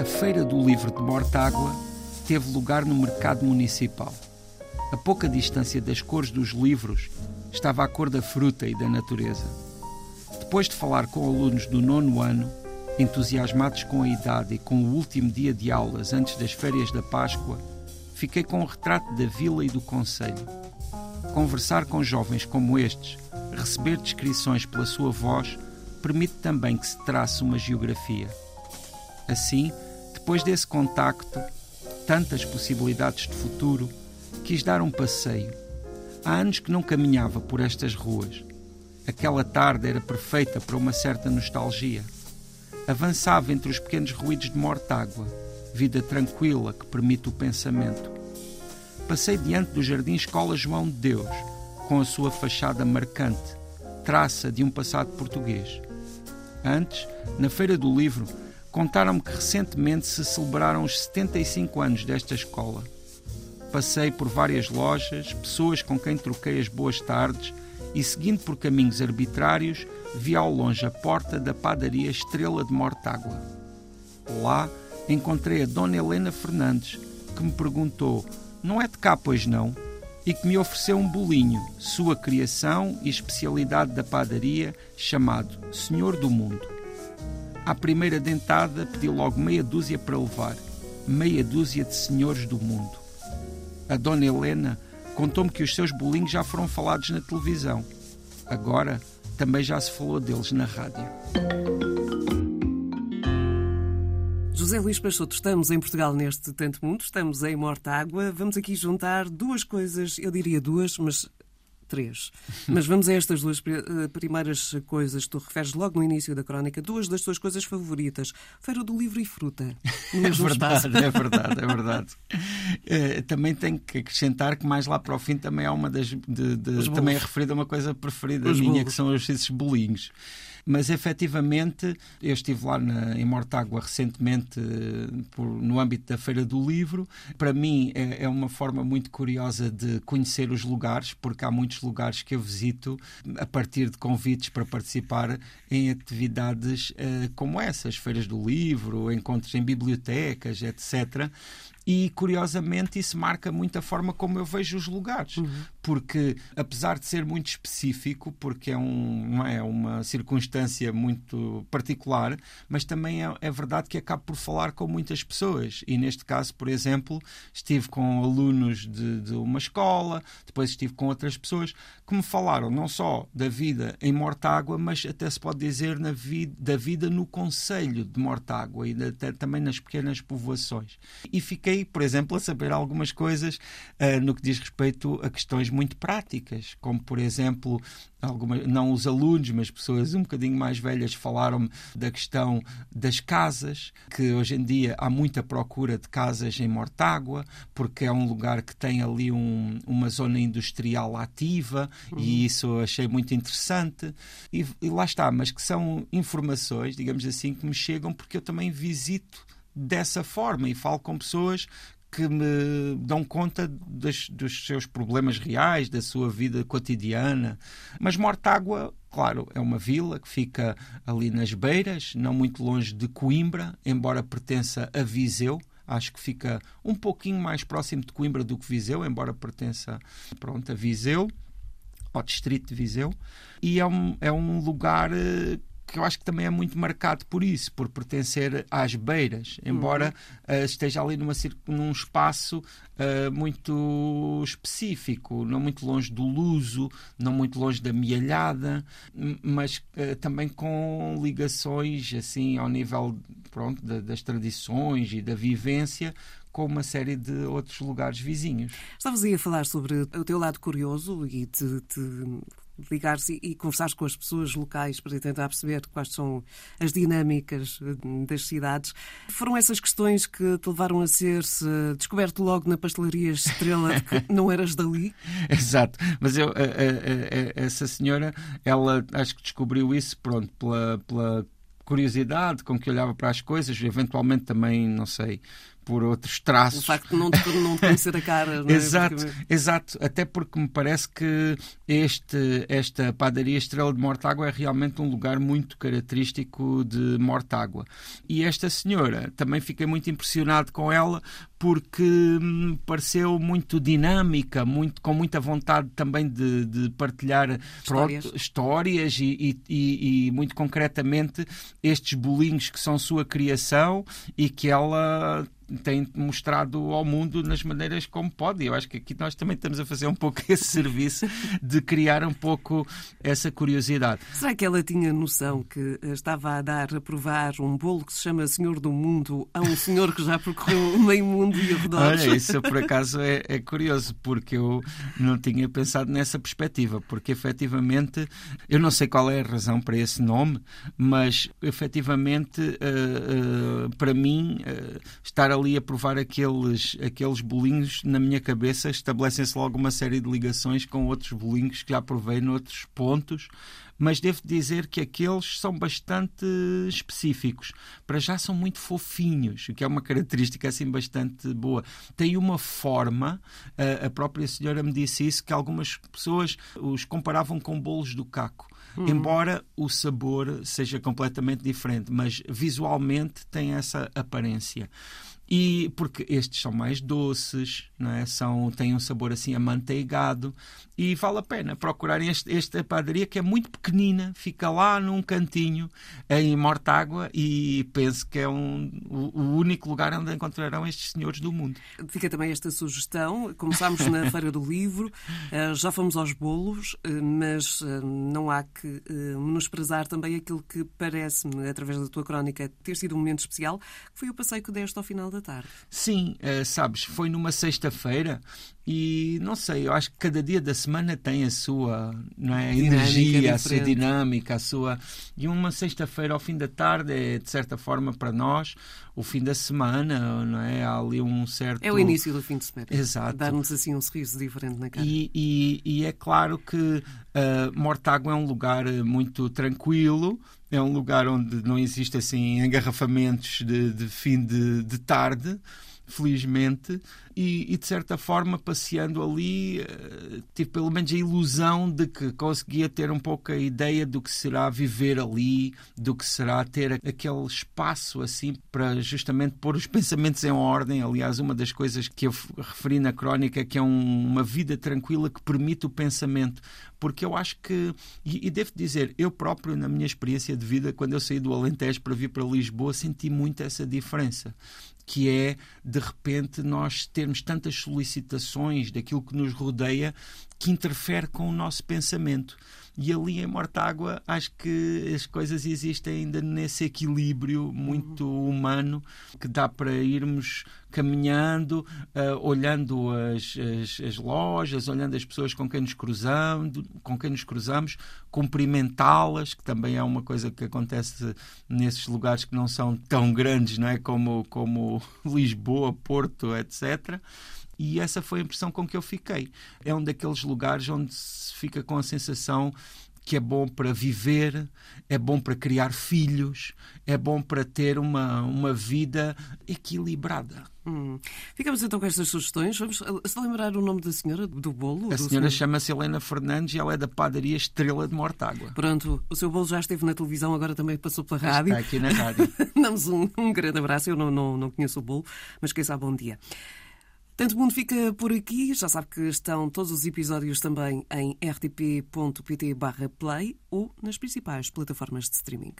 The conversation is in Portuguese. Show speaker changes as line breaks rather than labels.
A Feira do Livro de Mortágua teve lugar no mercado municipal. A pouca distância das cores dos livros estava a cor da fruta e da natureza. Depois de falar com alunos do nono ano, entusiasmados com a idade e com o último dia de aulas antes das férias da Páscoa, fiquei com o retrato da vila e do conselho. Conversar com jovens como estes, receber descrições pela sua voz, permite também que se trace uma geografia. Assim, depois desse contacto, tantas possibilidades de futuro, quis dar um passeio. Há anos que não caminhava por estas ruas. Aquela tarde era perfeita para uma certa nostalgia. Avançava entre os pequenos ruídos de Mortágua, vida tranquila que permite o pensamento. Passei diante do Jardim Escola João de Deus, com a sua fachada marcante, traça de um passado português. Antes, na Feira do Livro, contaram-me que recentemente se celebraram os 75 anos desta escola. Passei por várias lojas, pessoas com quem troquei as boas tardes e, seguindo por caminhos arbitrários, vi ao longe a porta da padaria Estrela de Mortágua. Lá encontrei a Dona Helena Fernandes, que me perguntou: Não é de cá, pois não? E que me ofereceu um bolinho, sua criação e especialidade da padaria, chamado Senhor do Mundo. À primeira dentada, pedi logo meia dúzia para levar, meia dúzia de senhores do mundo. A Dona Helena contou-me que os seus bolinhos já foram falados na televisão. Agora também já se falou deles na rádio.
José Luís Peixoto, estamos em Portugal neste Tanto Mundo, estamos em Mortágua. Vamos aqui juntar duas coisas, eu diria duas, mas três. Mas vamos a estas duas eh, primeiras coisas que tu referes logo no início da crónica, duas das tuas coisas favoritas. Feira do Livro e Fruta.
É verdade, é verdade, é verdade. Uh, também tenho que acrescentar que mais lá para o fim também há uma das. De, de, também é referida a uma coisa preferida os minha, bolos. que são esses bolinhos. Mas efetivamente, eu estive lá na, em Mortágua recentemente por, no âmbito da Feira do Livro. Para mim é, é, uma forma muito curiosa de conhecer os lugares, porque há muitos lugares que eu visito a partir de convites para participar em atividades uh, como essas, feiras do livro, encontros em bibliotecas, etc. E curiosamente isso marca muito a forma como eu vejo os lugares, uhum. Porque apesar de ser muito específico, porque é, um, é uma circunstância muito particular, mas também é, é, verdade que acabo por falar com muitas pessoas. E neste caso, por exemplo, estive com alunos de, de uma escola, depois estive com outras pessoas que me falaram não só da vida em Mortágua, mas até se pode dizer na vida, da vida no Conselho de Mortágua e até também nas pequenas povoações. E fiquei, por exemplo, a saber algumas coisas uh, no que diz respeito a questões muito práticas, como, por exemplo, algumas, não os alunos, mas pessoas um bocadinho mais velhas falaram-me da questão das casas, que hoje em dia há muita procura de casas em Mortágua, porque é um lugar que tem ali um, uma zona industrial ativa uhum. e isso eu achei muito interessante. E, e lá está, mas que são informações, digamos assim, que me chegam porque eu também visito dessa forma e falo com pessoas que me dão conta dos, dos, seus problemas reais, da sua vida cotidiana. Mas Mortágua, claro, é uma vila que fica ali nas beiras, não muito longe de Coimbra, embora pertença a Viseu. Acho que fica um pouquinho mais próximo de Coimbra do que Viseu, embora pertença pronto, a Viseu, ao distrito de Viseu. E é um, é um lugar eh, que eu acho que também é muito marcado por isso, por pertencer às beiras, embora uhum. uh, esteja ali numa, num espaço uh, muito específico, não muito longe do Luso, não muito longe da Mialhada, mas uh, também com ligações assim ao nível pronto, da, das tradições e da vivência com uma série de outros lugares vizinhos.
Estavas aí a falar sobre o teu lado curioso e te, te ligares e, e conversares com as pessoas locais para tentar perceber quais são as dinâmicas eh, das cidades. Foram essas questões que te levaram a ser descoberto logo na pastelaria Estrela que não eras dali?
Exato, mas eu, a, a, a, essa senhora, ela acho que descobriu isso, pronto, pela, pela curiosidade com que olhava para as coisas, eventualmente também, não sei, por outros traços.
O facto de não, não conhecer a cara.
É? exato, exato. Até porque me parece que este, esta padaria Estrela de Mortágua é realmente um lugar muito característico de Mortágua. E esta senhora, também fiquei muito impressionado com ela porque me pareceu muito dinâmica, muito, com muita vontade também de, de partilhar
histórias,
pronto, histórias e, e, e, muito concretamente estes bolinhos que são sua criação e que ela tem mostrado ao mundo nas maneiras como pode. Eu acho que aqui nós também estamos a fazer um pouco esse serviço de criar um pouco essa curiosidade.
Será que ela tinha noção que estava a dar a provar um bolo que se chama Senhor do Mundo a um senhor que já percorreu meio mundo e arredores?
Olha, isso por acaso é, é curioso, porque eu não tinha pensado nessa perspectiva, porque efetivamente eu não sei qual é a razão para esse nome, mas efetivamente uh, uh, para mim uh, estar a ali a provar aqueles, aqueles bolinhos, na minha cabeça estabelecem-se logo uma série de ligações com outros bolinhos que já provei noutros pontos, mas devo dizer que aqueles são bastante específicos. Para já são muito fofinhos, o que é uma característica assim bastante boa. Tem uma forma, a própria senhora me disse isso, que algumas pessoas os comparavam com bolos do caco. Uhum. Embora o sabor seja completamente diferente, mas visualmente tem essa aparência. E porque estes são mais doces, não é? são, têm um sabor assim amanteigado e vale a pena procurarem este, esta padaria que é muito pequenina, fica lá num cantinho em Mortágua e penso que é um, o, o, único lugar onde encontrarão estes senhores do mundo.
Fica também esta sugestão. Começámos na Feira do Livro, eh, já fomos aos bolos, eh, mas eh, não há que menosprezar também aquilo que parece-me, através da tua crónica, ter sido um momento especial, que foi o passeio que deste ao final da tarde.
Sim, uh, sabes, foi numa sexta-feira e não sei, eu acho que cada dia da semana tem a sua não é, energia, a sua dinâmica, a sua. E uma sexta-feira ao fim da tarde é, de certa forma, para nós, o fim da semana, não é? Há ali um certo.
É o início do fim de semana.
Exato.
Dar-nos assim um sorriso diferente na cara.
E, e, e é claro que uh, Mortágua é um lugar muito tranquilo, é um lugar onde não existe assim engarrafamentos de, de fim de, de tarde felizmente, e, e, de certa forma, passeando ali, uh, tive pelo menos a ilusão de que conseguia ter um pouco a ideia do que será viver ali, do que será ter aquele espaço assim para justamente pôr os pensamentos em ordem. Aliás, uma das coisas que eu referi na crónica é que é um, uma vida tranquila que permite o pensamento, porque eu acho que, e, e devo dizer, eu próprio, na minha experiência de vida, quando eu saí do Alentejo para vir para Lisboa, senti muito essa diferença que é de repente nós termos tantas solicitações daquilo que nos rodeia que interfere com o nosso pensamento. E ali em Mortágua acho que as coisas existem ainda nesse equilíbrio muito humano que dá para irmos caminhando, uh, olhando as, as, as, lojas, olhando as pessoas com quem nos cruzamos, com quem nos cruzamos, cumprimentá-las, que também é uma coisa que acontece nesses lugares que não são tão grandes, não é como como Lisboa, Porto, etc. E essa foi a impressão com que eu fiquei. É um daqueles lugares onde se fica com a sensação que é bom para viver, é bom para criar filhos, é bom para ter uma, uma vida equilibrada.
Hum. Ficamos então com estas sugestões. Vamos eh, lembrar o nome da senhora do bolo?
A senhora chama-se Helena Fernandes e ela é da padaria Estrela de Mortágua.
Pronto, o seu bolo já esteve na televisão, agora também passou pela rádio.
Está aqui na rádio.
Damos um, um grande abraço. Eu não, não, não conheço o bolo, mas quem sabe bom dia. Tanto Mundo fica por aqui. Já sabe que estão todos os episódios também em rtp.pt/play ou nas principais plataformas de streaming.